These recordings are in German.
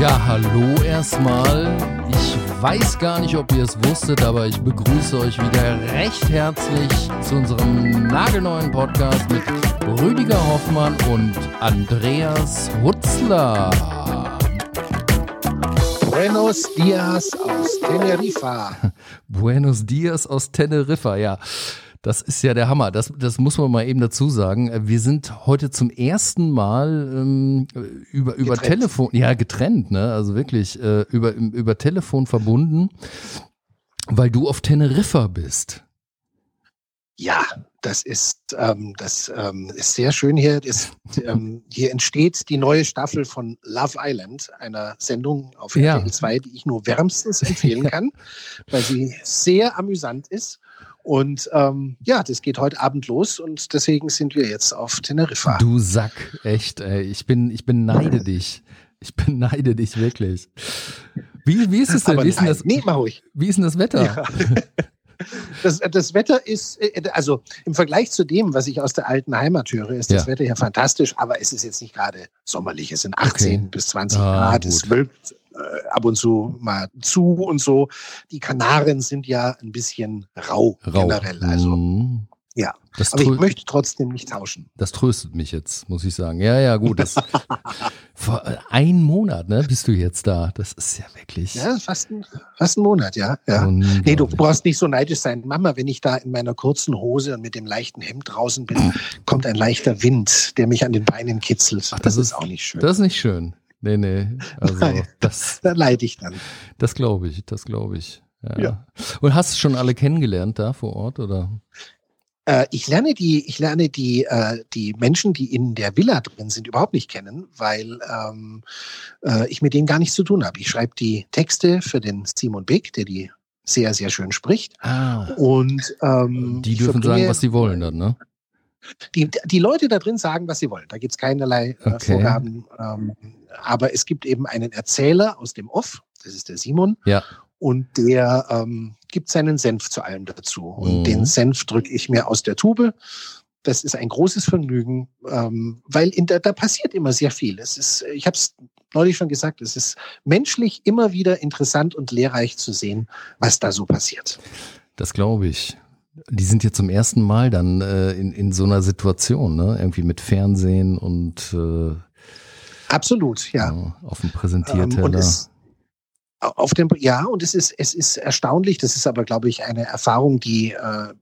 Ja, hallo erstmal. Ich weiß gar nicht, ob ihr es wusstet, aber ich begrüße euch wieder recht herzlich zu unserem nagelneuen Podcast mit Rüdiger Hoffmann und Andreas Hutzler. Buenos Dias aus Teneriffa. Buenos Dias aus Teneriffa, ja. Das ist ja der Hammer. Das, das muss man mal eben dazu sagen. Wir sind heute zum ersten Mal ähm, über, über Telefon, ja, getrennt, ne? Also wirklich äh, über, über Telefon verbunden, weil du auf Teneriffa bist. Ja, das ist, ähm, das ähm, ist sehr schön hier. Das, ähm, hier entsteht die neue Staffel von Love Island, einer Sendung auf Ja. RTL 2, die ich nur wärmstens empfehlen kann, weil sie sehr amüsant ist. Und ähm, ja, das geht heute Abend los und deswegen sind wir jetzt auf Teneriffa. Du Sack, echt, ey. Ich bin, ich beneide dich. Ich beneide dich wirklich. Wie, wie ist es denn? Aber Wie ist denn nein, das, nee, mach ruhig. wie ist denn das Wetter? Ja. Das, das Wetter ist, äh, also im Vergleich zu dem, was ich aus der alten Heimat höre, ist das Ja. Wetter ja fantastisch, aber es ist jetzt nicht gerade sommerlich. Es sind 18 Okay. bis 20 Ah, Grad, es gut. wölbt äh, ab und zu mal zu und so. Die Kanaren sind ja ein bisschen rau, Rau. generell. Also, Mhm. ja. Das, Aber ich möchte trotzdem nicht tauschen. das tröstet mich jetzt, muss ich sagen. Ja, ja, gut. Das, vor äh, einem Monat, ne, bist du jetzt da. Das ist ja wirklich. Ja, fast ein, fast ein Monat, ja. ja. Nee, du brauchst nicht so neidisch sein. Mama, wenn ich da in meiner kurzen Hose und mit dem leichten Hemd draußen bin, kommt ein leichter Wind, der mich an den Beinen kitzelt. Ach, das, das ist ist- auch nicht schön. Das ist nicht schön. Nee, nee. Also, Nein. das, da leide ich dann. das glaube ich, das glaube ich. Ja. Ja. Und hast du schon alle kennengelernt da vor Ort, oder? Äh, ich lerne die, ich lerne die, äh, die Menschen, die in der Villa drin sind, überhaupt nicht kennen, weil ähm, äh, ich mit denen gar nichts zu tun habe. Ich schreibe die Texte für den Simon Big, der die sehr, sehr schön spricht. Ah. Und ähm, Die dürfen verbringe- sagen, was sie wollen dann, ne? Die, die Leute da drin sagen, was sie wollen. Da gibt es keinerlei äh, Okay. Vorgaben. Ähm, aber es gibt eben einen Erzähler aus dem Off, das ist der Simon. Ja. Und der ähm, gibt seinen Senf zu allem dazu. Und Mhm. den Senf drücke ich mir aus der Tube. Das ist ein großes Vergnügen, ähm, weil in der, da passiert immer sehr viel. Es ist, ich habe es neulich schon gesagt, es ist menschlich immer wieder interessant und lehrreich zu sehen, was da so passiert. Das glaube ich. Die sind jetzt zum ersten Mal dann äh, in, in so einer Situation, ne? Irgendwie mit Fernsehen und äh, Absolut, ja. ja, auf dem Ähm, Präsentierteller. es, auf dem, ja, und es ist, es ist erstaunlich. Das ist aber, glaube ich, eine Erfahrung, die, äh,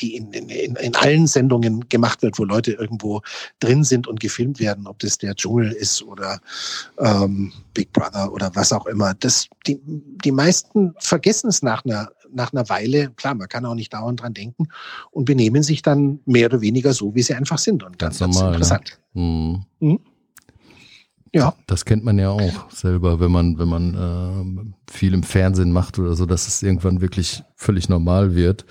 die in, in, in in allen Sendungen gemacht wird, wo Leute irgendwo drin sind und gefilmt werden, ob das der Dschungel ist oder ähm, Big Brother oder was auch immer. Das, die, die meisten vergessen es nach einer, nach einer Weile. Klar, man kann auch nicht dauernd dran denken und benehmen sich dann mehr oder weniger so, wie sie einfach sind. Und Ganz normal, ne? interessant. Mhm. Ja. Das kennt man ja auch selber, wenn man, wenn man ähm, viel im Fernsehen macht oder so, dass es irgendwann wirklich völlig normal wird.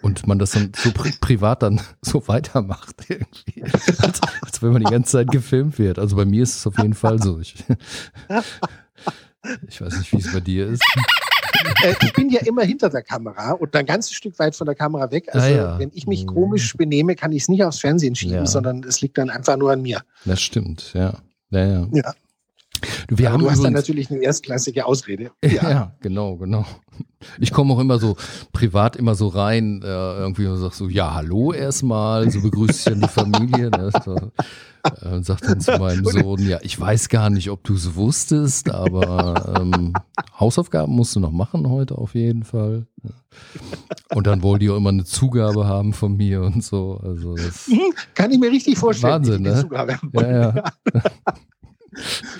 Und man das dann so pri privat dann so weitermacht, irgendwie. Als, als wenn man die ganze Zeit gefilmt wird. Also bei mir ist es auf jeden Fall so. Ich, ich weiß nicht, wie es bei dir ist. Äh, ich bin ja immer hinter der Kamera und ein ganzes Stück weit von der Kamera weg. Also Ah, ja. wenn ich mich Mhm. komisch benehme, kann ich es nicht aufs Fernsehen schieben, Ja. sondern es liegt dann einfach nur an mir. Das stimmt, ja. Ja, ja. Ja. Du, wir haben du hast dann natürlich eine erstklassige Ausrede. Ja. Ja. genau, genau. Ich komme auch immer so privat immer so rein, äh, irgendwie und sag so, ja, hallo erstmal, so begrüße ich dann die Familie. Ne? So, äh, und sag dann zu meinem Sohn, ja, ich weiß gar nicht, ob du es wusstest, aber ähm, Hausaufgaben musst du noch machen heute auf jeden Fall. Und dann wollen die auch immer eine Zugabe haben von mir und so. Also das, Kann ich mir richtig vorstellen. Wahnsinn, ne? Zugabe haben ja, ja.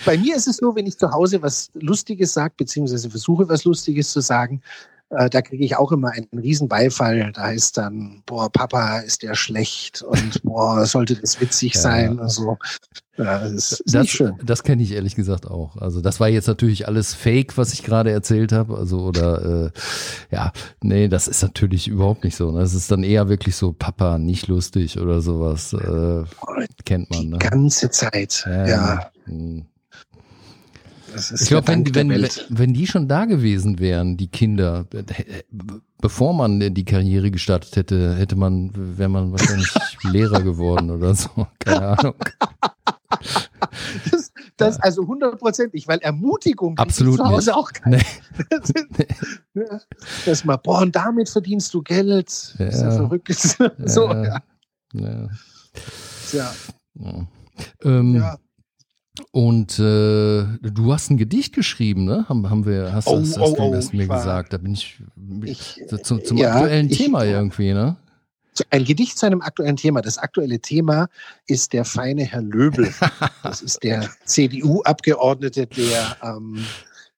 Bei mir ist es so, wenn ich zu Hause was Lustiges sage, beziehungsweise versuche, was Lustiges zu sagen, äh, da kriege ich auch immer einen riesen Beifall. Da heißt dann, boah, Papa, ist der schlecht und boah, sollte das witzig Ja. sein und so. Ja, das ist, ist Das, nicht schön. das kenne ich ehrlich gesagt auch. Also das war jetzt natürlich alles Fake, was ich gerade erzählt habe. Also oder äh, ja, nee, das ist natürlich überhaupt nicht so. Ne? Das ist dann eher wirklich so Papa, nicht lustig oder sowas. Äh, kennt man. Die Ne? ganze Zeit. Ja. Hm. Ich glaube, wenn, wenn, wenn die schon da gewesen wären, die Kinder, bevor man die Karriere gestartet hätte, hätte man, wäre man wahrscheinlich Lehrer geworden oder so. Keine Ahnung. Das, das also hundertprozentig, weil Ermutigung Absolut zu Hause nicht. auch keine. Nee. Dass man, boah, und damit verdienst du Geld. Ja. Ist ja verrückt. so, ja. Ja. ja. ja. Ähm, ja. Und äh, du hast ein Gedicht geschrieben, ne? Haben, haben wir, hast, oh, hast, hast oh, du oh, mir gesagt. Da bin ich, ich zum, zum ja, aktuellen ich, Thema irgendwie, ne? Ein Gedicht zu einem aktuellen Thema. Das aktuelle Thema ist der feine Herr Löbel. Das ist der CDU-Abgeordnete, der, ähm,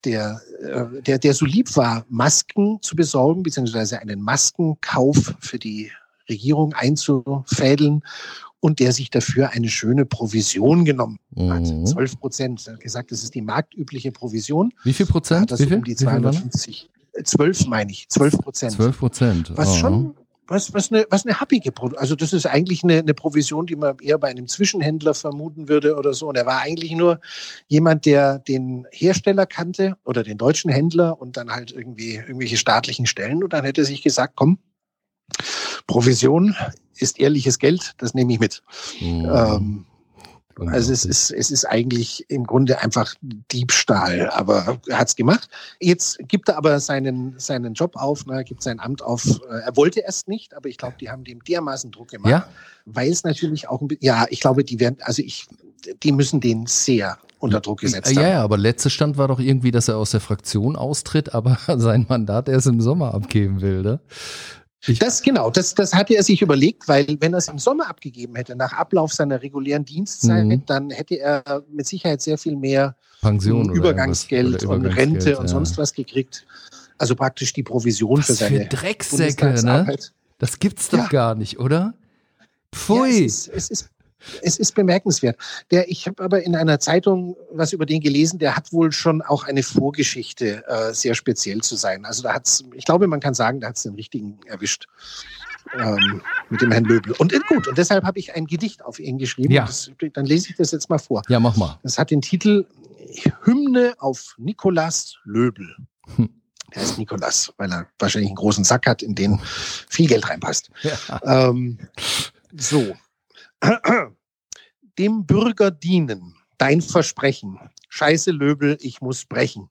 der, äh, der, der so lieb war, Masken zu besorgen, beziehungsweise einen Maskenkauf für die Regierung einzufädeln und der sich dafür eine schöne Provision genommen hat. Mhm. 12 Prozent. Er hat gesagt, das ist die marktübliche Provision. Wie viel Prozent? Das Wie viel? Um die 250. 12 meine ich, 12 Prozent. 12 Prozent. Was schon, was, was eine, was eine happige Provision. Also das ist eigentlich eine, eine Provision, die man eher bei einem Zwischenhändler vermuten würde oder so. Und er war eigentlich nur jemand, der den Hersteller kannte oder den deutschen Händler und dann halt irgendwie irgendwelche staatlichen Stellen. Und dann hätte er sich gesagt, komm, Provision ist ehrliches Geld, das nehme ich mit. Mhm. Ähm, also es ist, es ist eigentlich im Grunde einfach Diebstahl, aber er hat es gemacht. Jetzt gibt er aber seinen, seinen Job auf, ne, gibt sein Amt auf. Er wollte erst nicht, aber ich glaube, die haben dem dermaßen Druck gemacht, ja? weil es natürlich auch ja, ich glaube, die werden, also ich, die müssen den sehr unter Druck gesetzt ja, haben. Ja, aber letzter Stand war doch irgendwie, dass er aus der Fraktion austritt, aber sein Mandat erst im Sommer abgeben will, ne? Das genau, das, das hatte er sich überlegt, weil wenn er es im Sommer abgegeben hätte, nach Ablauf seiner regulären Dienstzeit, mhm. dann hätte er mit Sicherheit sehr viel mehr Pension Übergangsgeld oder und Rente ja. und sonst was gekriegt. Also praktisch die Provision was für seine für Drecksäcke, ne? Das gibt's doch ja. gar nicht, oder? Pfui. Ja, es, ist, es, ist, es ist bemerkenswert. Der, ich habe aber in einer Zeitung was über den gelesen, der hat wohl schon auch eine Vorgeschichte, äh, sehr speziell zu sein. Also da hat's, ich glaube, man kann sagen, da hat es den richtigen erwischt. Ähm, mit dem Herrn Löbel. Und äh, gut, und deshalb habe ich ein Gedicht auf ihn geschrieben. Ja. Das, dann lese ich das jetzt mal vor. Ja, mach mal. Das hat den Titel Hymne auf Nikolaus Löbel. Hm. Der heißt Nikolas, weil er wahrscheinlich einen großen Sack hat, in den viel Geld reinpasst. Ja. Ähm, so, dem Bürger dienen, dein Versprechen. Scheiße Löbel, ich muss brechen.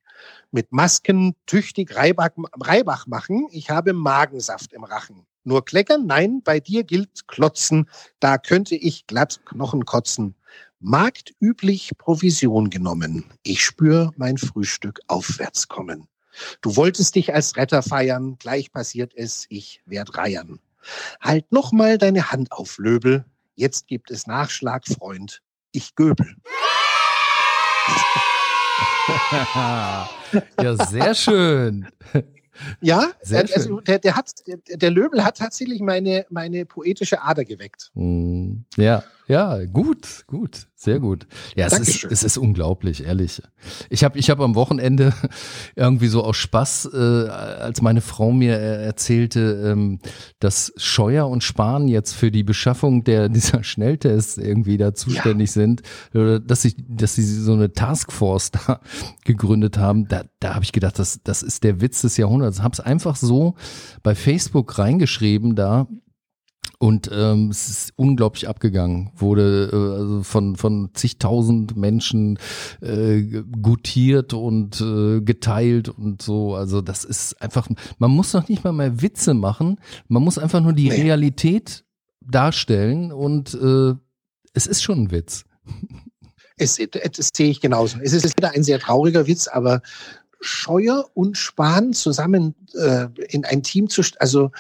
Mit Masken tüchtig Reibach, Reibach machen, ich habe Magensaft im Rachen. Nur kleckern? Nein, bei dir gilt klotzen, da könnte ich glatt Knochen kotzen. Marktüblich Provision genommen, ich spür mein Frühstück aufwärts kommen. Du wolltest dich als Retter feiern, gleich passiert es, ich werd reiern. Halt noch mal deine Hand auf, Löbel, Jetzt gibt es Nachschlag, Freund. Ich göbel. ja, sehr schön. Ja, Sehr also schön. der, der, hat, der, der Löbel hat tatsächlich meine, meine poetische Ader geweckt. Mm, ja, ja, gut, gut, sehr gut. Ja, es ist, es ist unglaublich, ehrlich. Ich habe ich hab am Wochenende irgendwie so aus Spaß, äh, als meine Frau mir erzählte, ähm, dass Scheuer und Spahn jetzt für die Beschaffung der dieser Schnelltests irgendwie da zuständig ja. sind, oder dass sie, dass sie so eine Taskforce da gegründet haben. Da, da habe ich gedacht, das, das ist der Witz des Jahrhunderts. Habe es einfach so bei Facebook reingeschrieben da und ähm, es ist unglaublich abgegangen, wurde äh, also von, von zigtausend Menschen äh, gutiert und äh, geteilt und so. Also das ist einfach, man muss noch nicht mal mehr Witze machen, man muss einfach nur die nee. Realität darstellen und äh, es ist schon ein Witz. Es, das sehe ich genauso. Es ist wieder ein sehr trauriger Witz, aber Scheuer und Spahn zusammen äh, in ein Team zu, also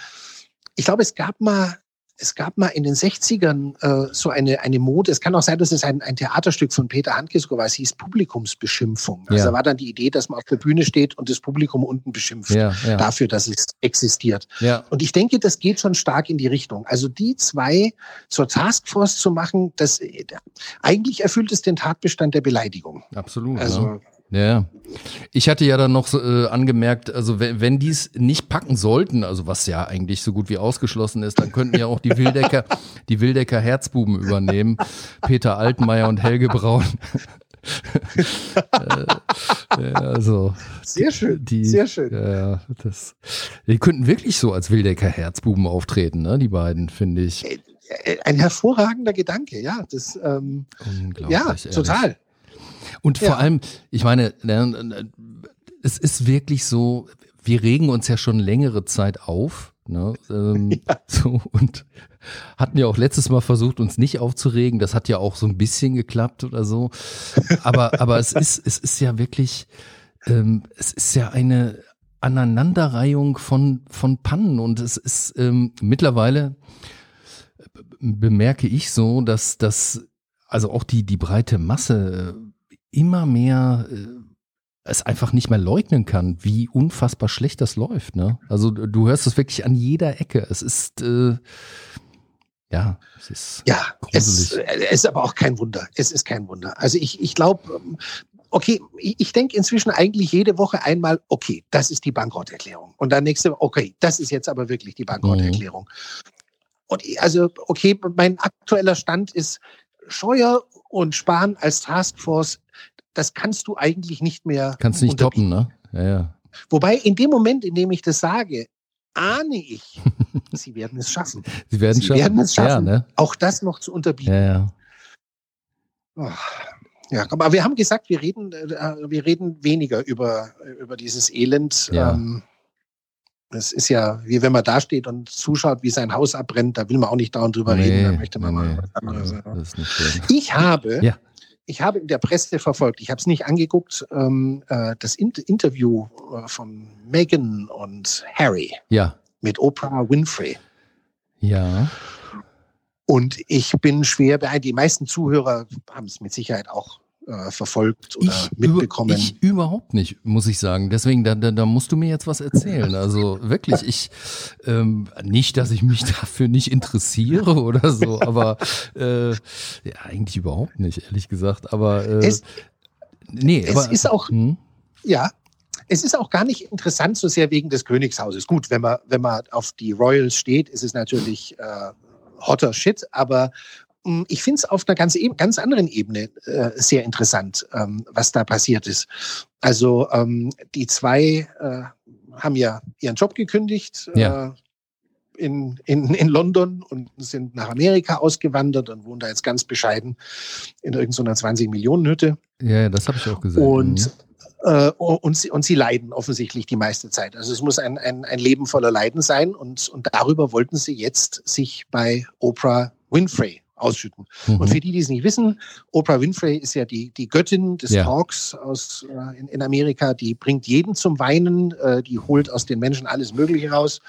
ich glaube, es gab mal es gab mal in den 60ern äh, so eine, eine Mode. Es kann auch sein, dass es ein, ein Theaterstück von Peter Handke sogar war. Es hieß Publikumsbeschimpfung. Also ja. da war dann die Idee, dass man auf der Bühne steht und das Publikum unten beschimpft. Ja, ja. Dafür, dass es existiert. Ja. Und ich denke, das geht schon stark in die Richtung. Also die zwei zur Taskforce zu machen, das äh, eigentlich erfüllt es den Tatbestand der Beleidigung. Absolut. Also, ja. Ich hatte ja dann noch äh, angemerkt, also wenn, wenn die es nicht packen sollten, also was ja eigentlich so gut wie ausgeschlossen ist, dann könnten ja auch die Wildecker, die Wildecker Herzbuben übernehmen, Peter Altmaier und Helge Braun. äh, also, sehr schön, die, sehr schön. Ja, das, die könnten wirklich so als Wildecker Herzbuben auftreten, ne? Die beiden, finde ich. Äh, äh, ein hervorragender Gedanke, ja. Das, ähm, ja, total. Und ja. vor allem, ich meine, ne, es ist wirklich so, wir regen uns ja schon längere Zeit auf. Ne? Ähm, ja. so, und hatten ja auch letztes Mal versucht, uns nicht aufzuregen. Das hat ja auch so ein bisschen geklappt oder so. Aber, aber es ist, es ist ja wirklich, ähm, es ist ja eine Aneinanderreihung von, von Pannen und es ist ähm, mittlerweile bemerke ich so, dass das, also auch die, die breite Masse immer mehr äh, es einfach nicht mehr leugnen kann, wie unfassbar schlecht das läuft. Ne? Also du hörst es wirklich an jeder Ecke. Es ist äh, ja, es ist ja, es, es, ist aber auch kein Wunder. Es ist kein Wunder. Also ich, ich glaube, ähm, okay, ich denke inzwischen eigentlich jede Woche einmal, okay, das ist die Bankrotterklärung. Und dann nächste Woche, okay, das ist jetzt aber wirklich die Bankrotterklärung. Mhm. Und also, okay, mein aktueller Stand ist Scheuer und Spahn als Taskforce, das kannst du eigentlich nicht mehr. Kannst nicht toppen, ne? Ja, ja. Wobei in dem Moment, in dem ich das sage, ahne ich, sie werden es schaffen. Sie werden, sie schaffen. werden es schaffen, ja, ne? auch das noch zu unterbieten. Ja, ja. Oh. Ja, aber wir haben gesagt, wir reden, äh, wir reden weniger über, über dieses Elend. Ja. Ähm, es ist ja, wie wenn man da steht und zuschaut, wie sein Haus abbrennt, da will man auch nicht dauernd drüber nee, reden, da möchte man nee, mal was anderes. Nee, ich habe, ja. ich habe in der Presse verfolgt, ich habe es nicht angeguckt, ähm, äh, das Inter Interview äh, von Meghan und Harry ja. mit Oprah Winfrey. Ja. Und ich bin schwer beeindruckt. Die meisten Zuhörer haben es mit Sicherheit auch äh, verfolgt oder ich mitbekommen? ich überhaupt nicht, muss ich sagen. Deswegen, da, da, da musst du mir jetzt was erzählen. Also wirklich, ich ähm, nicht, dass ich mich dafür nicht interessiere oder so, aber äh, ja, eigentlich überhaupt nicht, ehrlich gesagt. Aber äh, es, nee, es aber, ist auch hm? ja. Es ist auch gar nicht interessant so sehr wegen des Königshauses. Gut, wenn man, wenn man auf die Royals steht, ist es natürlich äh, hotter Shit, aber ich finde es auf einer ganz, e-, ganz anderen Ebene äh, sehr interessant, ähm, was da passiert ist. Also ähm, die zwei äh, haben ja ihren Job gekündigt ja. äh, in, in, in London und sind nach Amerika ausgewandert und wohnen da jetzt ganz bescheiden in irgendeiner 20-Millionen-Hütte. Ja, das habe ich auch gesehen. Und mhm. Äh, und, sie, und sie leiden offensichtlich die meiste Zeit. Also es muss ein, ein, ein Leben voller Leiden sein und, und darüber wollten sie jetzt sich bei Oprah Winfrey ausschütten. Mhm. Und für die, die es nicht wissen, Oprah Winfrey ist ja die, die Göttin des ja. Talks aus, äh, in, in Amerika. Die bringt jeden zum Weinen, äh, die holt aus den Menschen alles Mögliche raus.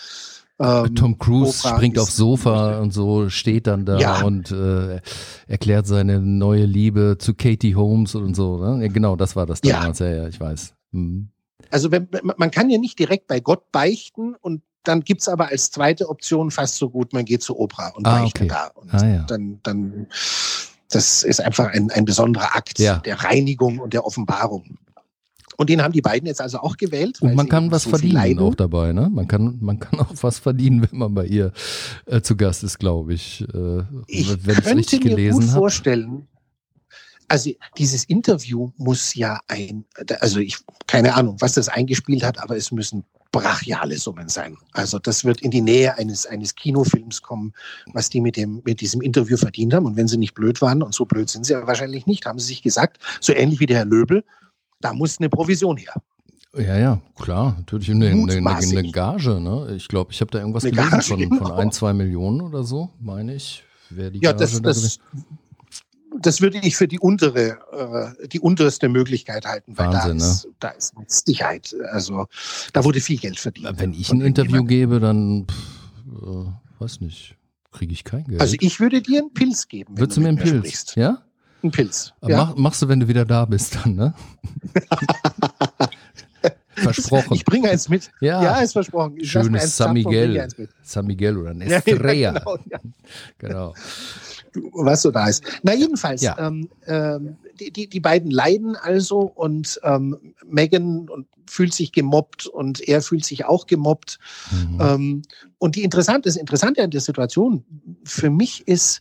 Ähm, Tom Cruise Oprah springt aufs Sofa und so steht dann da ja. und äh, erklärt seine neue Liebe zu Katie Holmes und so. Ne? Ja, genau, das war das damals. Ja, ja, ich weiß. Mhm. Also wenn, man kann ja nicht direkt bei Gott beichten und dann gibt es aber als zweite Option fast so gut, man geht zu Oprah und ah, okay. da. Und ah, ja. dann, dann, das ist einfach ein, ein besonderer Akt ja. der Reinigung und der Offenbarung. Und den haben die beiden jetzt also auch gewählt. Und man kann was so verdienen auch dabei, ne? Man kann, man kann auch was verdienen, wenn man bei ihr äh, zu Gast ist, glaube ich. Äh, ich wenn könnte mir gut hab. vorstellen, also dieses Interview muss ja ein, also ich, keine Ahnung, was das eingespielt hat, aber es müssen brachiale Summen sein. Also das wird in die Nähe eines, eines Kinofilms kommen, was die mit, dem, mit diesem Interview verdient haben. Und wenn sie nicht blöd waren, und so blöd sind sie ja wahrscheinlich nicht, haben sie sich gesagt, so ähnlich wie der Herr Löbel, da muss eine Provision her. Ja, ja, klar, natürlich eine, eine, eine, eine Gage. Ne? Ich glaube, ich habe da irgendwas gelesen Gage, von, genau. von ein, zwei Millionen oder so, meine ich. Wer die ja, Gage das, da das, das würde ich für die untere, äh, die unterste Möglichkeit halten, weil Wahnsinn, da, ist, ne? da ist mit Sicherheit, also da wurde viel Geld verdient. Wenn ich ein Interview gebe, dann pff, äh, weiß nicht, kriege ich kein Geld. Also ich würde dir einen Pilz geben. Würdest du mir einen Pilz? Sprichst. Ja? Ein Pilz. Ja? Mach, machst du, wenn du wieder da bist, dann, ne? versprochen. Ich bringe eins mit. Ja, ja ist versprochen. Ich Schönes San Miguel. San Miguel oder ein Estrella. Ja, genau, ja. genau was so da ist. Na, jedenfalls, ja. ähm, ähm, die, die, die beiden leiden also und ähm, Megan und fühlt sich gemobbt und er fühlt sich auch gemobbt. Mhm. Ähm, und die interessante, das Interessante an der Situation für mich ist,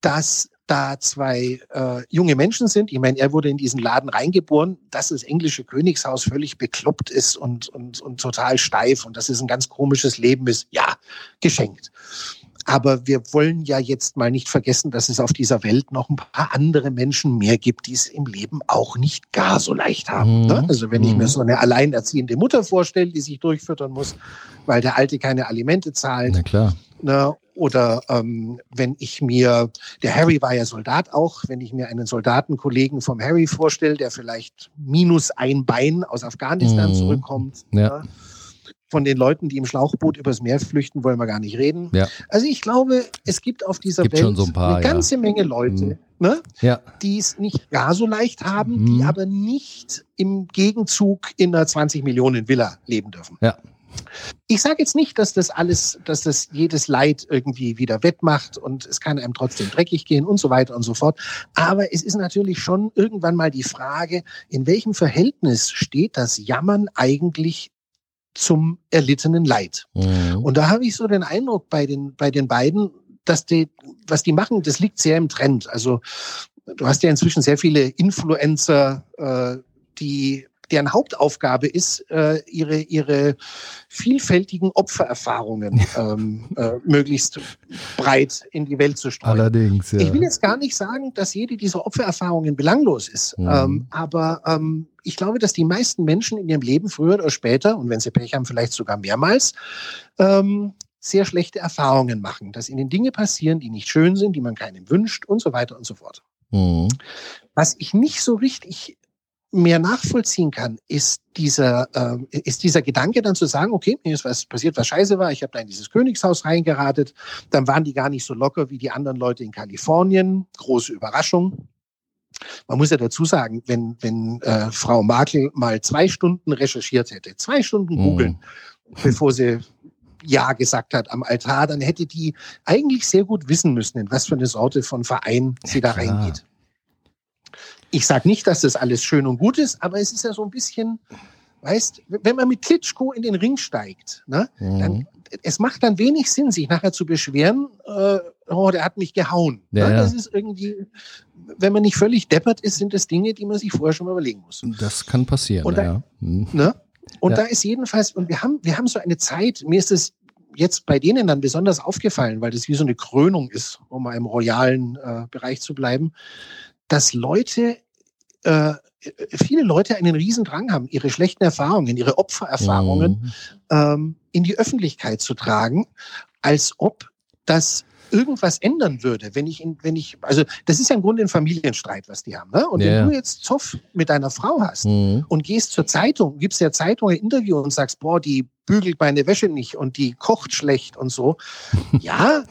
dass da zwei äh, junge Menschen sind. Ich meine, er wurde in diesen Laden reingeboren, dass das englische Königshaus völlig bekloppt ist und, und, und total steif und dass es ein ganz komisches Leben ist. Ja, geschenkt. Aber wir wollen ja jetzt mal nicht vergessen, dass es auf dieser Welt noch ein paar andere Menschen mehr gibt, die es im Leben auch nicht gar so leicht haben. Mhm. Ne? Also wenn ich mir mhm. so eine alleinerziehende Mutter vorstelle, die sich durchfüttern muss, weil der Alte keine Alimente zahlt. Na klar. Ne? Oder ähm, wenn ich mir, der Harry war ja Soldat auch, wenn ich mir einen Soldatenkollegen vom Harry vorstelle, der vielleicht minus ein Bein aus Afghanistan mhm. zurückkommt. Ja. Ne? Von den Leuten, die im Schlauchboot übers Meer flüchten, wollen wir gar nicht reden. Ja. Also ich glaube, es gibt auf dieser gibt Welt so ein paar, eine ganze ja. Menge Leute, mhm. ne, ja. die es nicht gar so leicht haben, mhm. die aber nicht im Gegenzug in einer 20 Millionen Villa leben dürfen. Ja, ich sage jetzt nicht, dass das alles, dass das jedes Leid irgendwie wieder wettmacht und es kann einem trotzdem dreckig gehen und so weiter und so fort. Aber es ist natürlich schon irgendwann mal die Frage, in welchem Verhältnis steht das Jammern eigentlich zum erlittenen Leid? Mhm. Und da habe ich so den Eindruck bei den, bei den beiden, dass die, was die machen, das liegt sehr im Trend. Also du hast ja inzwischen sehr viele Influencer, äh, die deren Hauptaufgabe ist, äh, ihre, ihre vielfältigen Opfererfahrungen ähm, äh, möglichst breit in die Welt zu streuen. Allerdings, ja. Ich will jetzt gar nicht sagen, dass jede dieser Opfererfahrungen belanglos ist, mhm. ähm, aber ähm, ich glaube, dass die meisten Menschen in ihrem Leben früher oder später, und wenn sie Pech haben, vielleicht sogar mehrmals, ähm, sehr schlechte Erfahrungen machen, dass ihnen Dinge passieren, die nicht schön sind, die man keinem wünscht und so weiter und so fort. Mhm. Was ich nicht so richtig mehr nachvollziehen kann, ist dieser, äh, ist dieser Gedanke dann zu sagen, okay, mir ist was passiert, was scheiße war, ich habe da in dieses Königshaus reingeratet, dann waren die gar nicht so locker wie die anderen Leute in Kalifornien, große Überraschung. Man muss ja dazu sagen, wenn, wenn äh, Frau Markel mal zwei Stunden recherchiert hätte, zwei Stunden mhm. googeln, mm. bevor sie Ja gesagt hat am Altar, dann hätte die eigentlich sehr gut wissen müssen, in was für eine Sorte von Verein sie ja, da reingeht. Ich sage nicht, dass das alles schön und gut ist, aber es ist ja so ein bisschen, weißt, wenn man mit Klitschko in den Ring steigt, ne, mhm. dann es macht dann wenig Sinn, sich nachher zu beschweren, äh, oh, der hat mich gehauen. Ja, ne? Das ist irgendwie, wenn man nicht völlig deppert ist, sind das Dinge, die man sich vorher schon mal überlegen muss. Das kann passieren, und da, ja. Mhm. Ne? Und ja. da ist jedenfalls, und wir haben, wir haben so eine Zeit, mir ist es jetzt bei denen dann besonders aufgefallen, weil das wie so eine Krönung ist, um mal im royalen äh, Bereich zu bleiben, dass Leute, äh, viele Leute einen Riesendrang haben, ihre schlechten Erfahrungen, ihre Opfererfahrungen mhm. ähm, in die Öffentlichkeit zu tragen, als ob das irgendwas ändern würde, wenn ich, wenn ich, also das ist ja im Grunde ein Familienstreit, was die haben. Ne? Und ja. wenn du jetzt Zoff mit deiner Frau hast mhm. und gehst zur Zeitung, gibst der Zeitung ein Interview und sagst, boah, die bügelt meine Wäsche nicht und die kocht schlecht und so, ja,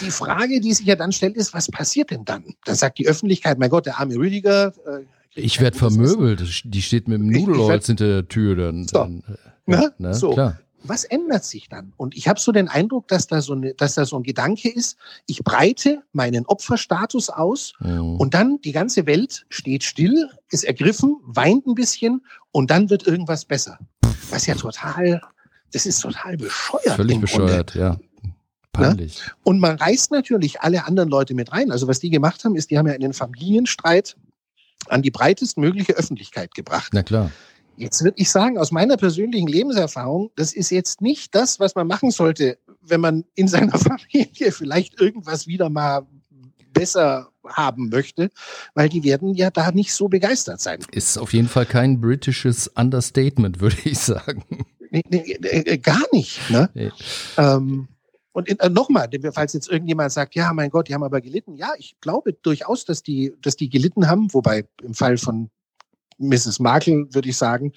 die Frage, die sich ja dann stellt, ist, was passiert denn dann? Dann sagt die Öffentlichkeit, mein Gott, der arme Rüdiger. Äh, ich werde vermöbelt. Die steht mit dem Nudelholz hinter der Tür. Dann, so. dann äh, ne? Ne? so. Klar. Was ändert sich dann? Und ich habe so den Eindruck, dass da so, eine, dass da so ein Gedanke ist, ich breite meinen Opferstatus aus mhm. und dann die ganze Welt steht still, ist ergriffen, weint ein bisschen und dann wird irgendwas besser. Was ja total, das ist total bescheuert. Völlig bescheuert, Grunde. ja. Peinlich. Ne? Und man reißt natürlich alle anderen Leute mit rein. Also was die gemacht haben, ist, die haben ja einen Familienstreit an die breitestmögliche Öffentlichkeit gebracht. Na klar. Jetzt würde ich sagen, aus meiner persönlichen Lebenserfahrung, das ist jetzt nicht das, was man machen sollte, wenn man in seiner Familie vielleicht irgendwas wieder mal besser haben möchte, weil die werden ja da nicht so begeistert sein. Ist auf jeden Fall kein britisches Understatement, würde ich sagen. Nee, nee, äh, gar nicht. Ne? Nee. Ähm, und äh, nochmal, falls jetzt irgendjemand sagt, ja, mein Gott, die haben aber gelitten. Ja, ich glaube durchaus, dass die, dass die gelitten haben, wobei im Fall von Mrs. Markle würde ich sagen,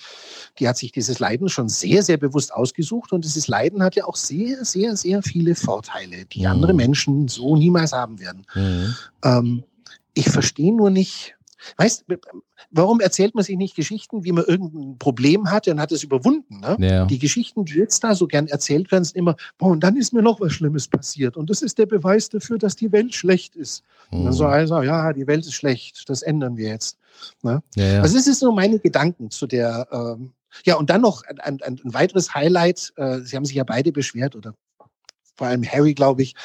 die hat sich dieses Leiden schon sehr, sehr bewusst ausgesucht und dieses Leiden hat ja auch sehr, sehr, sehr viele Vorteile, die mhm. andere Menschen so niemals haben werden. Mhm. Ähm, ich verstehe nur nicht, Weißt warum erzählt man sich nicht Geschichten, wie man irgendein Problem hatte und hat es überwunden? Ne? Ja. Die Geschichten, die jetzt da so gern erzählt werden, sind immer, boah, und dann ist mir noch was Schlimmes passiert. Und das ist der Beweis dafür, dass die Welt schlecht ist. Mhm. Und dann so also, ja, die Welt ist schlecht, das ändern wir jetzt. Ne? Ja, ja. Also das ist so meine Gedanken zu der, ähm, ja, und dann noch ein, ein, ein weiteres Highlight, äh, Sie haben sich ja beide beschwert oder vor allem Harry, glaube ich,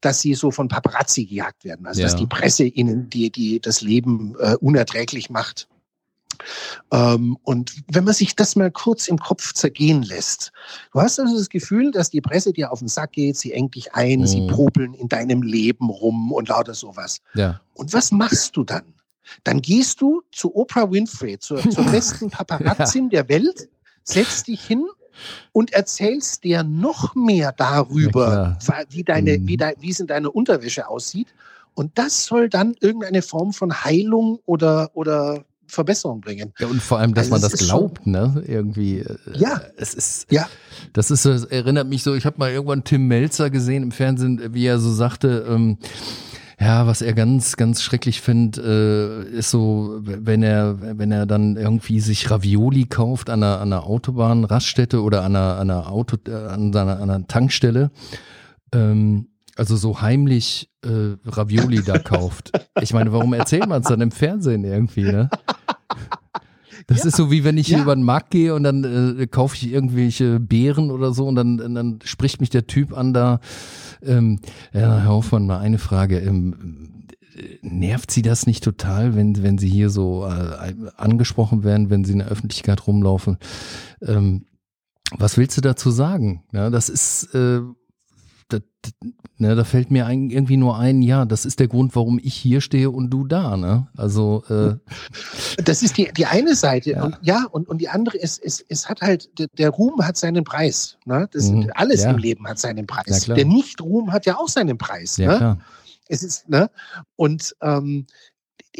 dass sie so von Paparazzi gejagt werden. Also Ja. dass die Presse ihnen die, die das Leben äh, unerträglich macht. Ähm, und wenn man sich das mal kurz im Kopf zergehen lässt, du hast also das Gefühl, dass die Presse dir auf den Sack geht, sie engt dich ein, sie Mhm. popeln in deinem Leben rum und lauter sowas. Ja. Und was machst du dann? Dann gehst du zu Oprah Winfrey, zur, zur besten Paparazzin der Welt, setzt dich hin und erzählst dir noch mehr darüber, wa- wie, deine, Mhm. wie, de, wie es in deiner Unterwäsche aussieht. Und das soll dann irgendeine Form von Heilung oder, oder Verbesserung bringen. Ja, und vor allem, dass Also man das ist schon- glaubt, ne? Irgendwie. äh, Ja. Es ist. Ja. Das ist, so- es erinnert mich so, ich habe mal irgendwann Tim Melzer gesehen im Fernsehen, wie er so sagte, ähm, ja, was er ganz, ganz schrecklich findet, äh, ist so, wenn er, wenn er dann irgendwie sich Ravioli kauft an einer, an einer Autobahnraststätte oder an einer, an einer Auto, äh, an einer, an einer Tankstelle, ähm, also so heimlich äh, Ravioli da kauft. Ich meine, warum erzählt man es dann im Fernsehen irgendwie, ne? Das ist so wie wenn ich hier Ja. über den Markt gehe und dann äh, kaufe ich irgendwelche Beeren oder so und dann, dann spricht mich der Typ an da. Ähm, ja, Herr Hoffmann, mal eine Frage. Ähm, äh, nervt Sie das nicht total, wenn, wenn Sie hier so äh, angesprochen werden, wenn Sie in der Öffentlichkeit rumlaufen? Ähm, was willst du dazu sagen? Ja, das ist, äh, ne, da fällt mir ein, irgendwie nur ein, ja, das ist der Grund, warum ich hier stehe und du da, ne? Also, äh, Das ist die, die eine Seite. Ja. Und ja, und, und die andere ist, ist, es hat halt, der, Ruhm hat seinen Preis. Ne? Das, Mhm. Alles Ja. im Leben hat seinen Preis. klar. Der Nicht-Ruhm hat ja auch seinen Preis. ja ne? klar. Es ist, ne? Und ähm,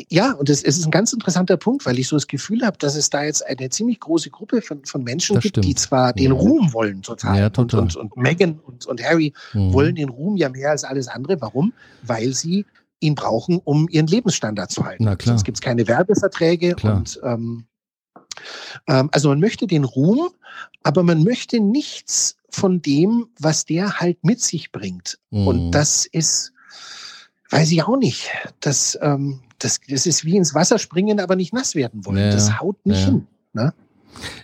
ja, und es, es ist ein ganz interessanter Punkt, weil ich so das Gefühl habe, dass es da jetzt eine ziemlich große Gruppe von, von Menschen Das gibt, stimmt. die zwar den Ja. Ruhm wollen total. Ja, total. Und, und, und Meghan und, und Harry Mhm. wollen den Ruhm ja mehr als alles andere. Warum? Weil sie ihn brauchen, um ihren Lebensstandard zu halten. Na klar. Sonst gibt es keine Werbeverträge Klar. und ähm, ähm, also man möchte den Ruhm, aber man möchte nichts von dem, was der halt mit sich bringt. Mhm. Und das ist, weiß ich auch nicht. Das, ähm, das, das ist wie ins Wasser springen, aber nicht nass werden wollen. Ja, das haut nicht ja. hin. Ne?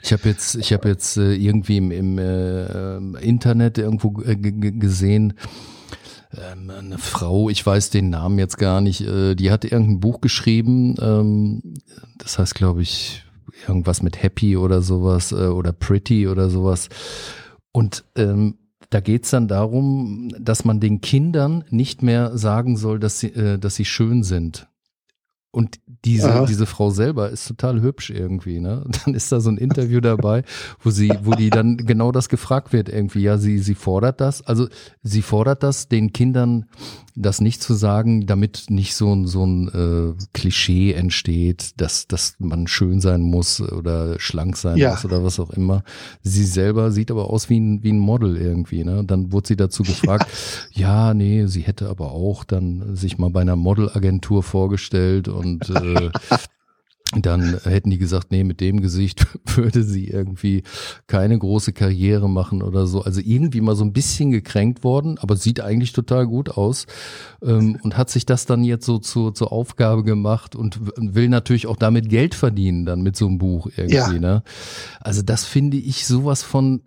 Ich habe jetzt, ich habe jetzt äh, irgendwie im, im äh, ähm, Internet irgendwo äh, gesehen, ähm, eine Frau, ich weiß den Namen jetzt gar nicht, äh, die hat irgendein Buch geschrieben, ähm, das heißt, glaube ich, irgendwas mit Happy oder sowas äh, oder Pretty oder sowas. Und ähm, da geht's dann darum, dass man den Kindern nicht mehr sagen soll, dass sie, äh, dass sie schön sind. Und diese, Aha. diese Frau selber ist total hübsch irgendwie, ne? Und dann ist da so ein Interview dabei, wo sie, wo die dann genau das gefragt wird irgendwie. Ja, sie, sie fordert das. Also sie fordert das, den Kindern das nicht zu sagen, damit nicht so ein, so ein äh, Klischee entsteht, dass, dass man schön sein muss oder schlank sein Ja. muss oder was auch immer. Sie selber sieht aber aus wie ein, wie ein Model irgendwie, ne? Dann wurde sie dazu gefragt, ja, nee, sie hätte aber auch dann sich mal bei einer Modelagentur vorgestellt und äh, dann hätten die gesagt, nee, mit dem Gesicht würde sie irgendwie keine große Karriere machen oder so. Also irgendwie mal so ein bisschen gekränkt worden, aber sieht eigentlich total gut aus ähm, und hat sich das dann jetzt so zu, zur Aufgabe gemacht und will natürlich auch damit Geld verdienen dann mit so einem Buch irgendwie. Ja. Ne? Also das finde ich sowas von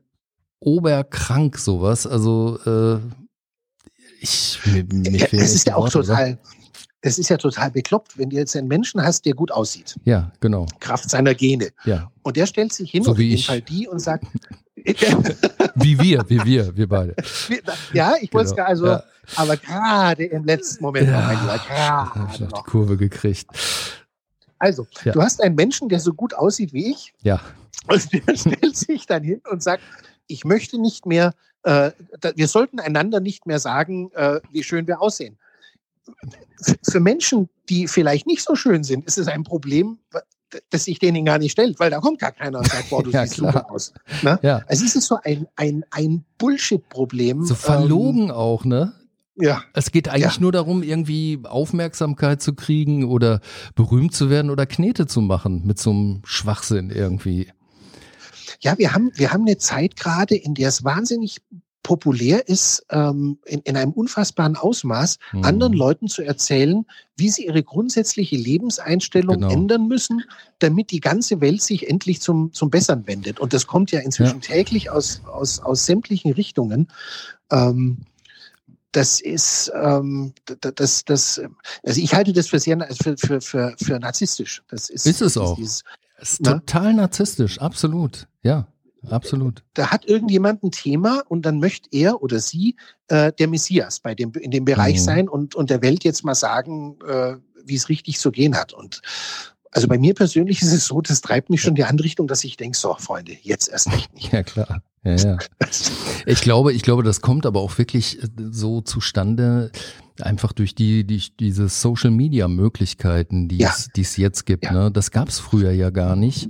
oberkrank sowas. Also äh, ich mir, mir Ja, es ist ja auch total, es ist ja total bekloppt, wenn du jetzt einen Menschen hast, der gut aussieht, Ja, genau. Kraft seiner Gene. Ja. Und der stellt sich hin, So dem ich. Fall die, und sagt, Wie wir, wie wir, wir beide. ja, ich wollte es Genau. also, Ja. aber gerade im letzten Moment noch, hab ich gerade noch die noch. Kurve gekriegt. Also, Ja. du hast einen Menschen, der so gut aussieht wie ich, Ja, und der stellt sich dann hin und sagt, ich möchte nicht mehr, äh, wir sollten einander nicht mehr sagen, äh, wie schön wir aussehen. Für Menschen, die vielleicht nicht so schön sind, ist es ein Problem, das sich denen gar nicht stellt, weil da kommt gar keiner und sagt, boah, du Ja, siehst super aus. Ne? ja. Also es ist so ein, ein, ein Bullshit-Problem. So verlogen auch, ne? Ähm, ja, Es geht eigentlich Ja. nur darum, irgendwie Aufmerksamkeit zu kriegen oder berühmt zu werden oder Knete zu machen mit so einem Schwachsinn irgendwie. Ja, wir haben, wir haben eine Zeit gerade, in der es wahnsinnig populär ist, ähm, in, in einem unfassbaren Ausmaß, Hm. anderen Leuten zu erzählen, wie sie ihre grundsätzliche Lebenseinstellung Genau. ändern müssen, damit die ganze Welt sich endlich zum, zum Bessern wendet. Und das kommt ja inzwischen täglich aus, aus, aus sämtlichen Richtungen. Ähm, das ist, ähm, das, das, also ich halte das für sehr, für, für, für, für narzisstisch. Das ist, ist es auch. Dieses, ist ne? total narzisstisch, absolut, ja. Absolut. Da hat irgendjemand ein Thema und dann möchte er oder sie äh, der Messias bei dem, in dem Bereich mhm. sein und, und der Welt jetzt mal sagen, äh, wie es richtig zu gehen hat. Und also bei mir persönlich ist es so, das treibt mich schon in die andere Richtung, dass ich denke, so, Freunde, jetzt erst recht nicht. Ja, klar. Ja, ja. Ich glaube, ich glaube, das kommt aber auch wirklich äh, so zustande, einfach durch die, die diese Social Media Möglichkeiten, die ja. es, die es jetzt gibt. Ja. Ne? Das gab es früher ja gar nicht.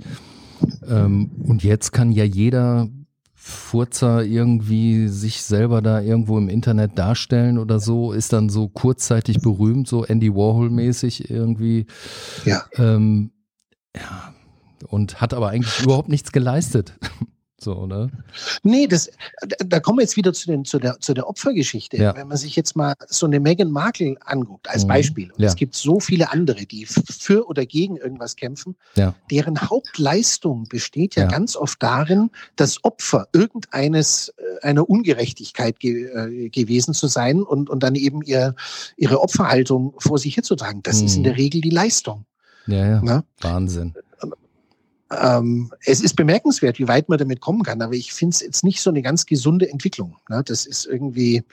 Ähm, und jetzt kann ja jeder Furzer irgendwie sich selber da irgendwo im Internet darstellen oder so, ist dann so kurzzeitig berühmt, so Andy Warhol-mäßig irgendwie. Ja. Ähm, ja. Und hat aber eigentlich überhaupt nichts geleistet. So, ne? Nee, das, da kommen wir jetzt wieder zu, den, zu, der, zu der Opfergeschichte. Ja. Wenn man sich jetzt mal so eine Meghan Markle anguckt, als mhm. Beispiel, und ja. es gibt so viele andere, die für oder gegen irgendwas kämpfen, ja. deren Hauptleistung besteht ja, ganz oft darin, das Opfer irgendeines äh, einer Ungerechtigkeit ge, äh, gewesen zu sein und, und dann eben ihr, ihre Opferhaltung vor sich herzutragen. Das mhm. ist in der Regel die Leistung. Ja, ja. Na? Wahnsinn ähm, es ist bemerkenswert, wie weit man damit kommen kann, aber ich finde es jetzt nicht so eine ganz gesunde Entwicklung. Ne? Das ist irgendwie,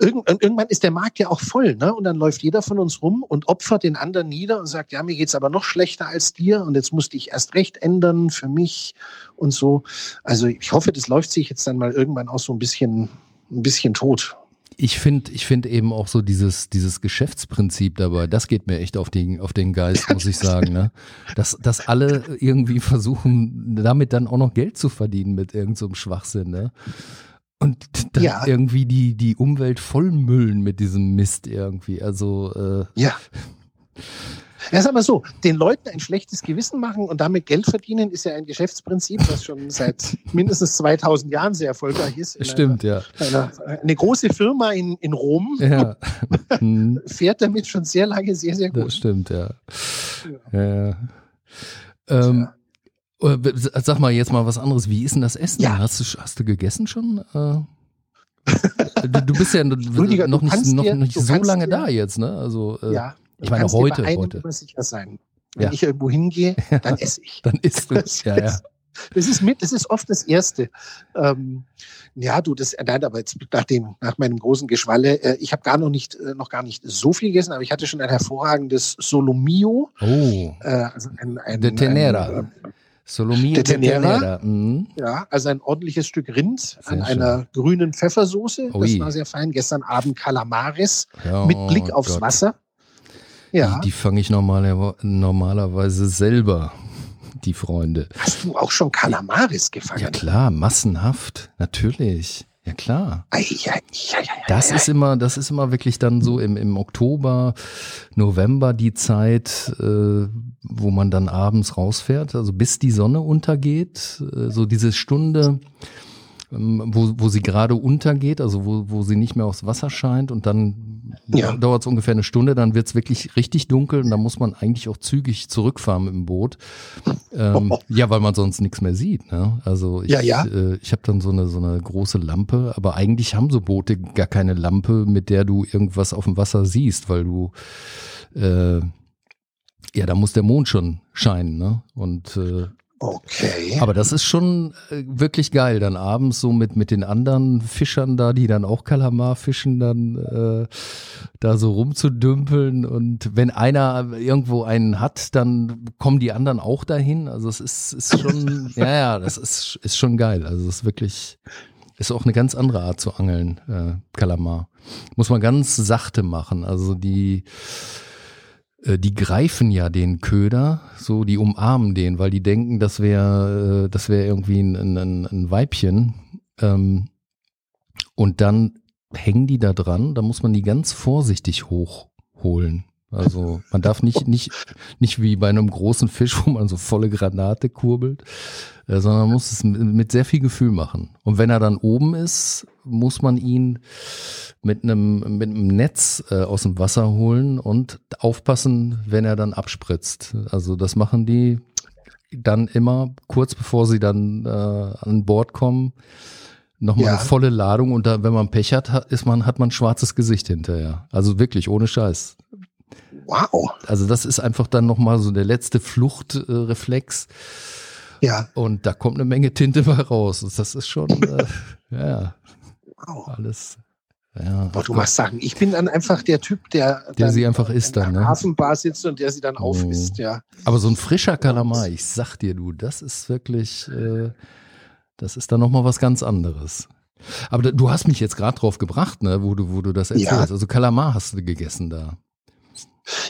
irgend, irgendwann ist der Markt ja auch voll, ne? Und dann läuft jeder von uns rum und opfert den anderen nieder und sagt, ja, mir geht's aber noch schlechter als dir und jetzt musste ich erst recht ändern für mich und so. Also ich hoffe, das läuft sich jetzt dann mal irgendwann auch so ein bisschen, ein bisschen tot. Ich finde ich finde eben auch so dieses, dieses Geschäftsprinzip dabei, das geht mir echt auf den, auf den Geist, muss ich sagen. Ne? Dass, dass alle irgendwie versuchen, damit dann auch noch Geld zu verdienen mit irgendeinem so Schwachsinn. Ne? Und dann ja. irgendwie die, die Umwelt vollmüllen mit diesem Mist irgendwie. Also äh, ja. Ja, sag mal so, den Leuten ein schlechtes Gewissen machen und damit Geld verdienen, ist ja ein Geschäftsprinzip, das schon seit mindestens 2000 Jahren sehr erfolgreich ist. Stimmt, einer, ja. Einer, eine große Firma in, in Rom ja. Mhm. fährt damit schon sehr lange sehr, sehr gut. Das stimmt, ja. ja. ja. Ähm, äh, Sag mal jetzt mal was anderes. Wie ist denn das Essen? Hast, du, hast du gegessen schon? Äh? Du, du, bist ja Rüdiger, noch nicht, noch nicht so lange da jetzt, ne? Also, äh, ja, ich meine, heute. Dir bei heute. Sicher sein. Wenn ja. ich irgendwo hingehe, dann esse ich. dann isst du. Das, ja, ja. Das ist mit, das ist oft das Erste. Ähm, ja, du, das, nein, aber jetzt nach dem, nach meinem großen Geschwalle, äh, ich habe gar noch nicht, äh, noch gar nicht so viel gegessen, aber ich hatte schon ein hervorragendes Solomio. Oh. Äh, also ein, ein, de Tenera. Ein, äh, Solomio de Tenera. Tenera. Mhm. Ja, also ein ordentliches Stück Rind sehr an schön. einer grünen Pfeffersoße. Ui. Das war sehr fein. Gestern Abend Calamares ja, mit Blick aufs Gott. Wasser. Ja. Die, die fange ich normaler, normalerweise selber, die Freunde. Hast du auch schon Kalamaris gefangen? Ja klar, massenhaft, natürlich. Ja klar. Das ist immer, das ist immer wirklich dann so im, im Oktober, November die Zeit, äh, wo man dann abends rausfährt, also bis die Sonne untergeht, äh, so diese Stunde, wo, wo sie gerade untergeht, also wo, wo sie nicht mehr aufs Wasser scheint und dann ja. dauert es ungefähr eine Stunde, dann wird es wirklich richtig dunkel und dann muss man eigentlich auch zügig zurückfahren mit dem Boot. Ähm, oh. Ja, weil man sonst nichts mehr sieht. Ne? Also ich, ja, ja. Äh, ich habe dann so eine, so eine große Lampe, aber eigentlich haben so Boote gar keine Lampe, mit der du irgendwas auf dem Wasser siehst, weil du äh, ja, da muss der Mond schon scheinen, ne? Und äh, Okay. Aber das ist schon äh, wirklich geil, dann abends so mit, mit den anderen Fischern da, die dann auch Kalamar fischen, dann äh, da so rumzudümpeln. Und wenn einer irgendwo einen hat, dann kommen die anderen auch dahin. Also es ist, ist schon, ja, ja, das ist, ist schon geil. Also es ist wirklich, ist auch eine ganz andere Art zu angeln, äh, Kalamar. Muss man ganz sachte machen. Also die die greifen ja den Köder, so die umarmen den, weil die denken, das wäre äh, das wäre irgendwie ein, ein, ein Weibchen. Ähm, und dann hängen die da dran, da muss man die ganz vorsichtig hochholen. Also man darf nicht, nicht, nicht wie bei einem großen Fisch, wo man so volle Granate kurbelt, äh, sondern man muss es mit, sehr viel Gefühl machen. Und wenn er dann oben ist, muss man ihn mit einem, mit einem Netz äh, aus dem Wasser holen und aufpassen, wenn er dann abspritzt. Also das machen die dann immer kurz bevor sie dann äh, an Bord kommen, nochmal Ja. eine volle Ladung und da, wenn man Pech hat, hat- ist man, hat man ein schwarzes Gesicht hinterher. Also wirklich, ohne Scheiß. Wow. Also das ist einfach dann nochmal so der letzte Fluchtreflex Ja, und da kommt eine Menge Tinte bei raus. Das ist schon, äh, ja, wow. alles. Ja, Boah, du machst Sachen. Ich bin dann einfach der Typ, der, Der sie einfach isst in dann, der ne? Hafenbar sitzt und der sie dann Oh. aufisst, ja. Aber so ein frischer Kalamar, ich sag dir, du, das ist wirklich, äh, das ist dann nochmal was ganz anderes. Aber da, du hast mich jetzt gerade drauf gebracht, ne, wo du, wo du das Ja. erzählst. Also Kalamar hast du gegessen da.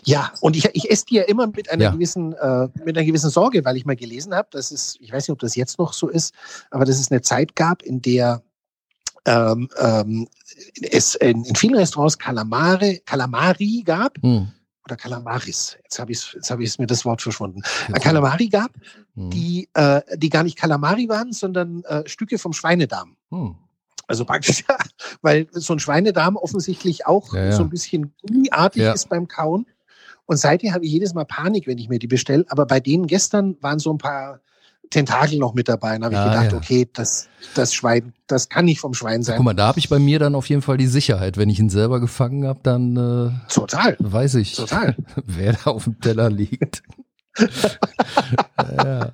Ja, und ich, ich esse die ja immer mit einer Ja. gewissen, äh, mit einer gewissen Sorge, weil ich mal gelesen habe, dass es, ich weiß nicht, ob das jetzt noch so ist, aber dass es eine Zeit gab, in der ähm, ähm, es in, in vielen Restaurants Kalamare, Kalamari gab Hm. oder Kalamaris. Jetzt habe ich jetzt habe ich mir das Wort verschwunden. Jetzt- Kalamari gab, Hm. die äh, die gar nicht Kalamari waren, sondern äh, Stücke vom Schweinedarm. Hm. Also praktisch, weil so ein Schweinedarm offensichtlich auch Ja, ja. so ein bisschen gummiartig Ja. ist beim Kauen. Und seitdem habe ich jedes Mal Panik, wenn ich mir die bestelle. Aber bei denen gestern waren so ein paar Tentakel noch mit dabei. Und habe ich Ah, gedacht, ja. okay, das, das Schwein, das kann nicht vom Schwein sein. Guck mal, da habe ich bei mir dann auf jeden Fall die Sicherheit. Wenn ich ihn selber gefangen habe, dann äh, Total, weiß ich, total. wer da auf dem Teller liegt. Ja.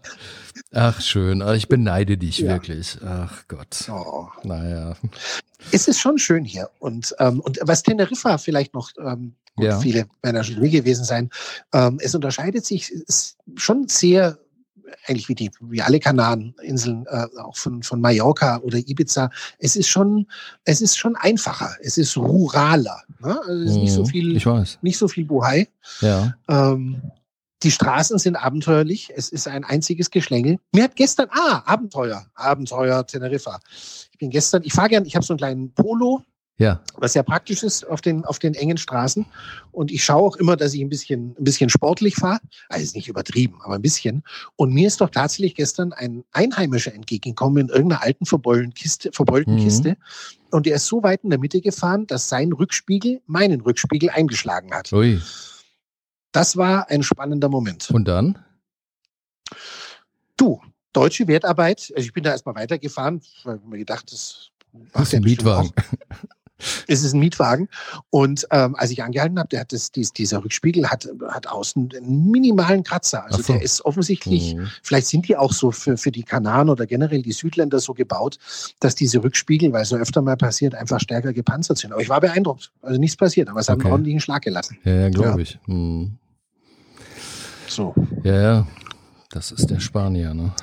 Ach schön, Ah, ich beneide dich Ja. wirklich. Ach Gott. Oh. Naja. Es ist schon schön hier. Und, ähm, und was Teneriffa vielleicht noch, ähm, gut, Ja. viele ja schon gewesen sein, ähm, es unterscheidet sich schon sehr, eigentlich wie die, wie alle Kanareninseln, äh, auch von, von Mallorca oder Ibiza. Es ist schon, es ist schon einfacher. Es ist ruraler. Ne? Also es ist nicht so Mhm, viel, Ich weiß. nicht so viel Bohai. Ja. Ähm, die Straßen sind abenteuerlich. Es ist ein einziges Geschlängel. Mir hat gestern, ah, Abenteuer, Abenteuer Teneriffa. Ich bin gestern, ich fahre gern, ich habe so einen kleinen Polo, Ja. was sehr praktisch ist auf den, auf den engen Straßen. Und ich schaue auch immer, dass ich ein bisschen, ein bisschen sportlich fahre. Also nicht übertrieben, aber ein bisschen. Und mir ist doch tatsächlich gestern ein Einheimischer entgegengekommen in irgendeiner alten verbeulten Kiste, verbeulten Mhm. Kiste. Und der ist so weit in der Mitte gefahren, dass sein Rückspiegel meinen Rückspiegel eingeschlagen hat. Ui. Das war ein spannender Moment. Und dann? Du, deutsche Wertarbeit, also ich bin da erstmal weitergefahren, weil ich mir gedacht, das Das ist der ein Mietwagen. Es ist ein Mietwagen. Und ähm, als ich angehalten habe, der hat das, dies, dieser Rückspiegel hat, hat außen einen minimalen Kratzer. Also so. der ist offensichtlich, Mhm. vielleicht sind die auch so für, für die Kanaren oder generell die Südländer so gebaut, dass diese Rückspiegel, weil so öfter mal passiert, einfach stärker gepanzert sind. Aber ich war beeindruckt. Also nichts passiert, aber es hat Okay. einen ordentlichen Schlag gelassen. Ja, ja Ja. glaube ich. Mhm. So. Ja, ja. Das ist der Spanier, ne?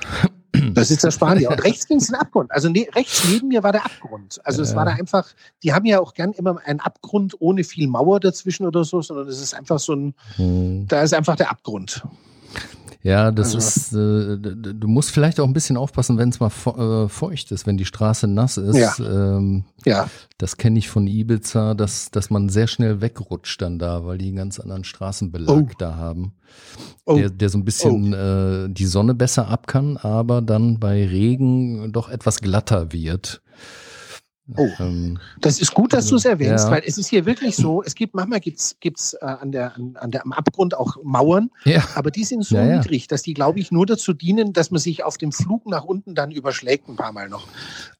Das ist der Spanier. Und rechts ging es in den Abgrund. Also ne, rechts neben mir war der Abgrund. Also es Ja. war da einfach, die haben ja auch gern immer einen Abgrund ohne viel Mauer dazwischen oder so, sondern es ist einfach so ein, Mhm. da ist einfach der Abgrund. Ja, das Also- ist, äh, du musst vielleicht auch ein bisschen aufpassen, wenn es mal äh, feucht ist, wenn die Straße nass ist. Ja. Ähm, Ja, das kenne ich von Ibiza, dass, dass man sehr schnell wegrutscht dann da, weil die einen ganz anderen Straßenbelag Oh. da haben. Oh. Der, der so ein bisschen äh, die Sonne besser ab kann, aber dann bei Regen doch etwas glatter wird. Oh. Ähm, das ist gut, dass du es erwähnst, Ja. weil es ist hier wirklich so, es gibt, manchmal gibt's gibt's äh, an der, an, an der, am Abgrund auch Mauern, ja, aber die sind so Ja, niedrig, dass die, glaube ich, nur dazu dienen, dass man sich auf dem Flug nach unten dann überschlägt ein paar Mal noch.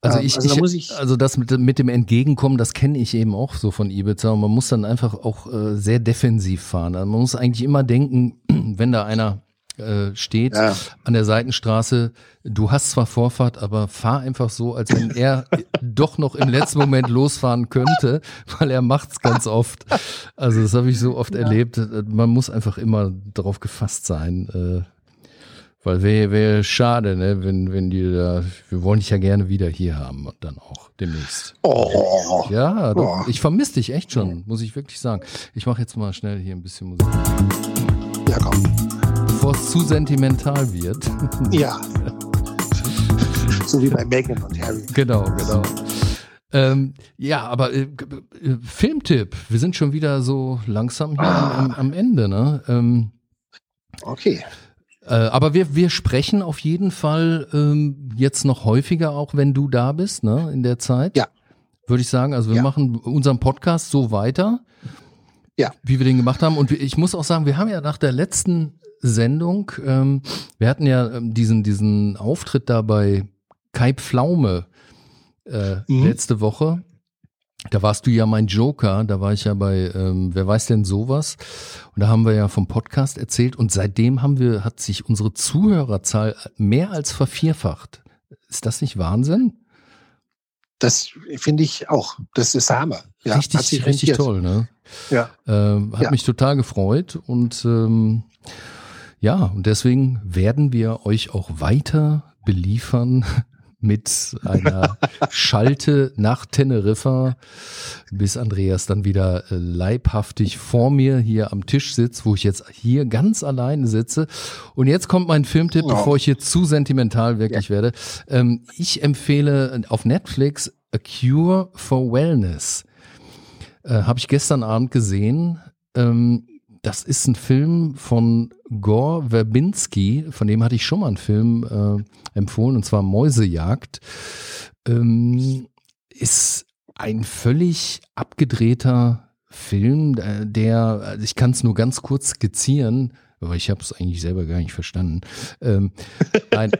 Also Ähm, ich, also da ich muss ich- also das mit, dem- mit dem Entgegenkommen, das kenne ich eben auch so von Ibiza. Und man muss dann einfach auch äh, sehr defensiv fahren. Also man muss eigentlich immer denken, wenn da einer äh, steht Ja. an der Seitenstraße, du hast zwar Vorfahrt, aber fahr einfach so, als wenn er doch noch im letzten Moment losfahren könnte, weil er macht's ganz oft. Also das habe ich so oft Ja. erlebt. Man muss einfach immer darauf gefasst sein. Weil wäre wär schade, ne, wenn, wenn die da, wir wollen dich ja gerne wieder hier haben und dann auch demnächst. Oh. Ja, doch, Oh. ich vermisse dich echt schon, muss ich wirklich sagen. Ich mache jetzt mal schnell hier ein bisschen Musik, Ja, komm. bevor es zu sentimental wird. Ja. so wie bei Megan und Harry. genau, genau. Ähm, ja, aber äh, äh, Filmtipp, wir sind schon wieder so langsam hier am, am, am Ende, ne? Ähm, Okay. Äh, aber wir, wir sprechen auf jeden Fall ähm, jetzt noch häufiger, auch wenn du da bist, ne, in der Zeit. Ja. Würde ich sagen. Also wir Ja. machen unseren Podcast so weiter. Ja. Wie wir den gemacht haben. Und ich muss auch sagen, wir haben ja nach der letzten Sendung, ähm, wir hatten ja ähm, diesen, diesen Auftritt da bei Kai Pflaume äh, mhm. letzte Woche. Da warst du ja mein Joker, da war ich ja bei ähm, Wer weiß denn sowas? Und da haben wir ja vom Podcast erzählt und seitdem haben wir, hat sich unsere Zuhörerzahl mehr als vervierfacht. Ist das nicht Wahnsinn? Das finde ich auch. Das ist Hammer. Ja, richtig, richtig toll, ne? Ja. Ähm, hat ja. mich total gefreut und ähm, ja, und deswegen werden wir euch auch weiter beliefern mit einer Schalte nach Teneriffa, bis Andreas dann wieder äh, leibhaftig vor mir hier am Tisch sitzt, wo ich jetzt hier ganz alleine sitze. Und jetzt kommt mein Filmtipp, oh. bevor ich hier zu sentimental wirklich ja. werde. Ähm, ich empfehle auf Netflix A Cure for Wellness. Äh, Habe ich gestern Abend gesehen. Ähm, das ist ein Film von Gore Verbinski, von dem hatte ich schon mal einen Film äh, empfohlen, und zwar Mäusejagd. Ähm, ist ein völlig abgedrehter Film, äh, der, also ich kann es nur ganz kurz skizzieren, aber ich habe es eigentlich selber gar nicht verstanden. Ähm, ein,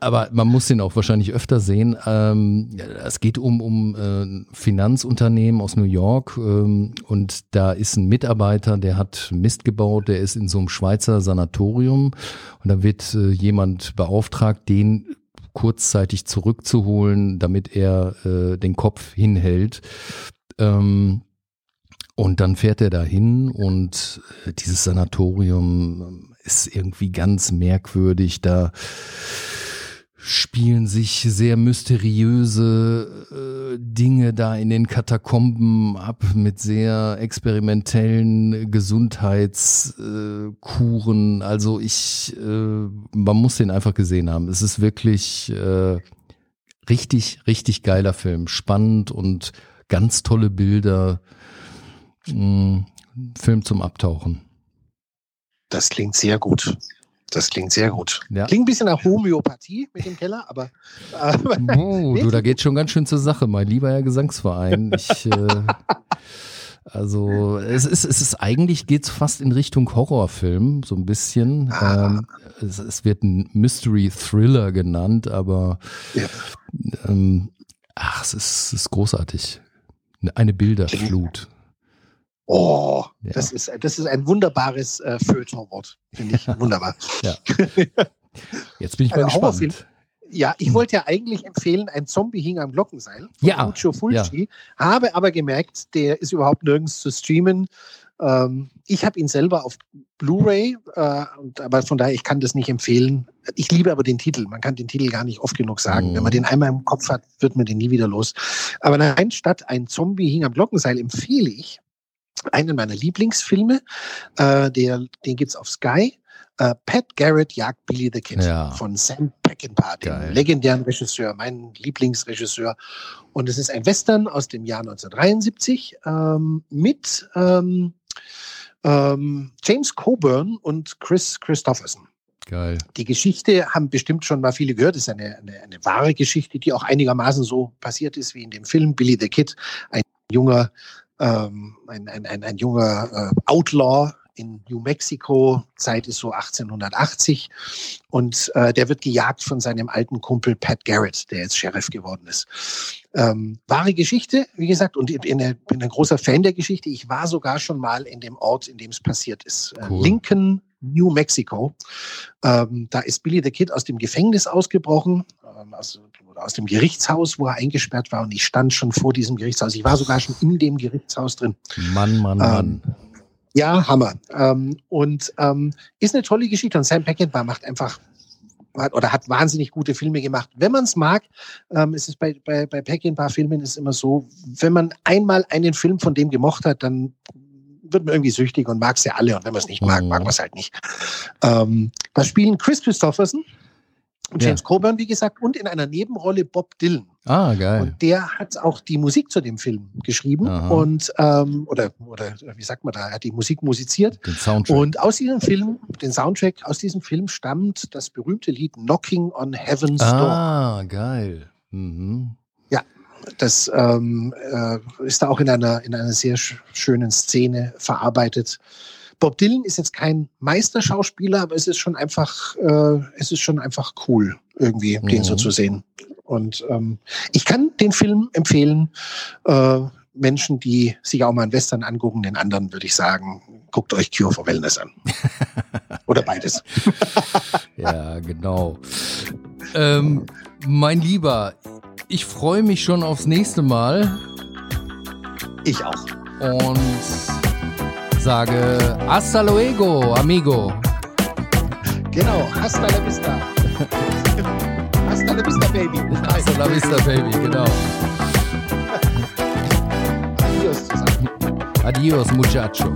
aber man muss den auch wahrscheinlich öfter sehen. Ähm, es geht um, um äh, Finanzunternehmen aus New York ähm, und da ist ein Mitarbeiter, der hat Mist gebaut, der ist in so einem Schweizer Sanatorium und da wird äh, jemand beauftragt, den kurzzeitig zurückzuholen, damit er äh, den Kopf hinhält. Ähm, und dann fährt er dahin und äh, dieses Sanatorium ist irgendwie ganz merkwürdig. Da spielen sich sehr mysteriöse äh, Dinge da in den Katakomben ab mit sehr experimentellen Gesundheitskuren. Äh, also ich, äh, man muss den einfach gesehen haben. Es ist wirklich äh, richtig, richtig geiler Film. Spannend und ganz tolle Bilder. Mh, Film zum Abtauchen. Das klingt sehr gut. Das klingt sehr gut. Ja. Klingt ein bisschen nach Homöopathie mit dem Keller, aber. aber oh, du, da geht schon ganz schön zur Sache, mein lieber Herr Gesangsverein. Ich, äh, also es ist, es ist eigentlich geht es fast in Richtung Horrorfilm, so ein bisschen. Ah. Ähm, es, es, wird ein Mystery Thriller genannt, aber ja. ähm, ach, es ist, es ist großartig. Eine Bilderflut. Oh, ja. das, ist, das ist ein wunderbares äh, Feuilleton-Wort. Finde ich wunderbar. ja. Jetzt bin ich mal also, gespannt. Ja, ich wollte ja eigentlich empfehlen, ein Zombie hing am Glockenseil von ja. Lucio Fulci, ja. habe aber gemerkt, der ist überhaupt nirgends zu streamen. Ähm, ich habe ihn selber auf Blu-ray, äh, aber von daher, ich kann das nicht empfehlen. Ich liebe aber den Titel. Man kann den Titel gar nicht oft genug sagen. Mhm. Wenn man den einmal im Kopf hat, wird man den nie wieder los. Aber nein, statt ein Zombie hing am Glockenseil empfehle ich einen meiner Lieblingsfilme. Äh, der, den gibt's auf Sky. Äh, Pat Garrett jagt Billy the Kid ja. von Sam Peckinpah, dem legendären Regisseur, mein Lieblingsregisseur. Und es ist ein Western aus dem Jahr 1973 ähm, mit ähm, ähm, James Coburn und Chris Christopherson. Geil. Die Geschichte haben bestimmt schon mal viele gehört. Es ist eine, eine, eine wahre Geschichte, die auch einigermaßen so passiert ist wie in dem Film Billy the Kid. Ein junger ähm, ein, ein, ein, ein junger äh, Outlaw in New Mexico, Zeit ist so 1880 und äh, der wird gejagt von seinem alten Kumpel Pat Garrett, der jetzt Sheriff geworden ist. Ähm, wahre Geschichte, wie gesagt, und ich bin, ein großer Fan der Geschichte. Ich war sogar schon mal in dem Ort, in dem es passiert ist. Äh, cool. Lincoln, New Mexico. Ähm, da ist Billy the Kid aus dem Gefängnis ausgebrochen, ähm, aus, aus dem Gerichtshaus, wo er eingesperrt war. Und ich stand schon vor diesem Gerichtshaus. Ich war sogar schon in dem Gerichtshaus drin. Mann, Mann, ähm, Mann. Ja, Hammer. Ähm, und ähm, ist eine tolle Geschichte. Und Sam Peckinpah macht einfach hat, oder hat wahnsinnig gute Filme gemacht. Wenn man es mag, ähm, ist es bei, bei, bei Peckinpah-Filmen ist immer so, wenn man einmal einen Film von dem gemocht hat, dann wird man irgendwie süchtig und mag es ja alle. Und wenn man es nicht mag, mag mhm. man es halt nicht. Ähm, da spielen Chris Christopherson, James ja. Coburn, wie gesagt, und in einer Nebenrolle Bob Dylan. Ah, geil. Und der hat auch die Musik zu dem Film geschrieben Aha. und ähm, oder oder wie sagt man da, er hat die Musik musiziert. Den Soundtrack. Und aus diesem Film, den Soundtrack, aus diesem Film stammt das berühmte Lied Knocking on Heaven's ah, Door. Ah, geil. Mhm. Ja, das ähm, äh, ist da auch in einer in einer sehr schönen Szene verarbeitet. Bob Dylan ist jetzt kein Meisterschauspieler, aber es ist schon einfach, äh, es ist schon einfach cool, irgendwie mhm. den so zu sehen. Und ähm, ich kann den Film empfehlen. Äh, Menschen, die sich auch mal einen Western angucken, den anderen würde ich sagen, guckt euch Cure for Wellness an. Oder beides. ja, genau. Ähm, mein Lieber, ich freue mich schon aufs nächste Mal. Ich auch. Und sage hasta luego, amigo. Genau, hasta la vista. hasta la vista, baby. Hasta la vista, baby, genau. Adios zusammen. Adios, muchacho.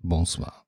Bonsoir.